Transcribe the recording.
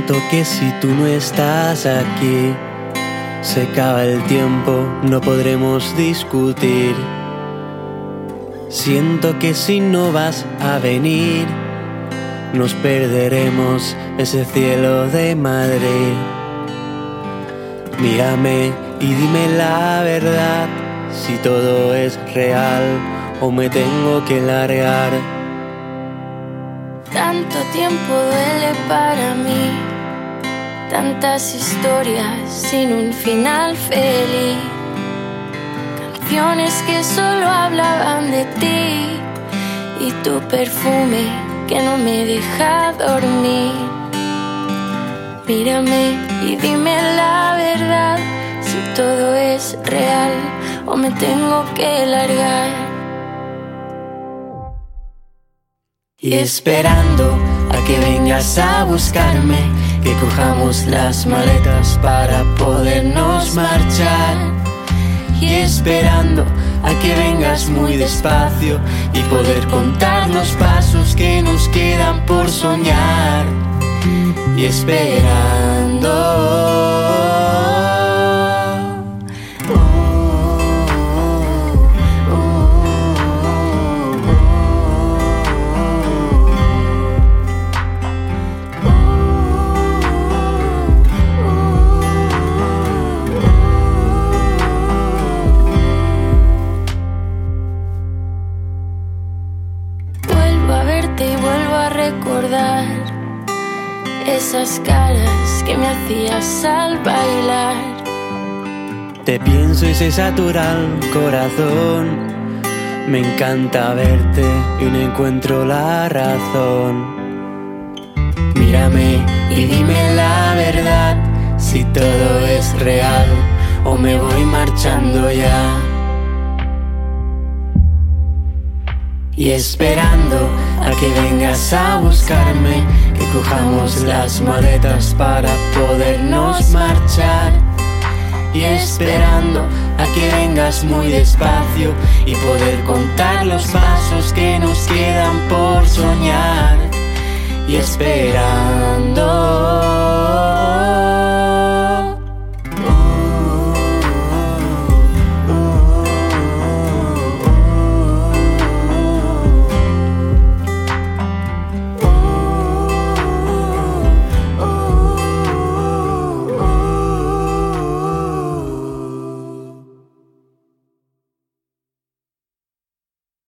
Siento que si tú no estás aquí, se acaba el tiempo, no podremos discutir. Siento que si no vas a venir, nos perderemos ese cielo de Madrid. Mírame y dime la verdad, si todo es real o me tengo que largar. Tanto tiempo duele para mí, tantas historias sin un final feliz, canciones que solo hablaban de ti y tu perfume que no me deja dormir. Mírame y dime la verdad, si todo es real o me tengo que largar. Y esperando a que vengas a buscarme, que cojamos las maletas para podernos marchar. Y esperando a que vengas muy despacio y poder contar los pasos que nos quedan por soñar. Y esperando. Recordar esas caras que me hacías al bailar. Te pienso y se satura el corazón. Me encanta verte y no encuentro la razón. Mírame y dime la verdad, si todo es real o me voy marchando ya. Y esperando a que vengas a buscarme, que cojamos las maletas para podernos marchar. Y esperando a que vengas muy despacio y poder contar los pasos que nos quedan por soñar. Y esperando.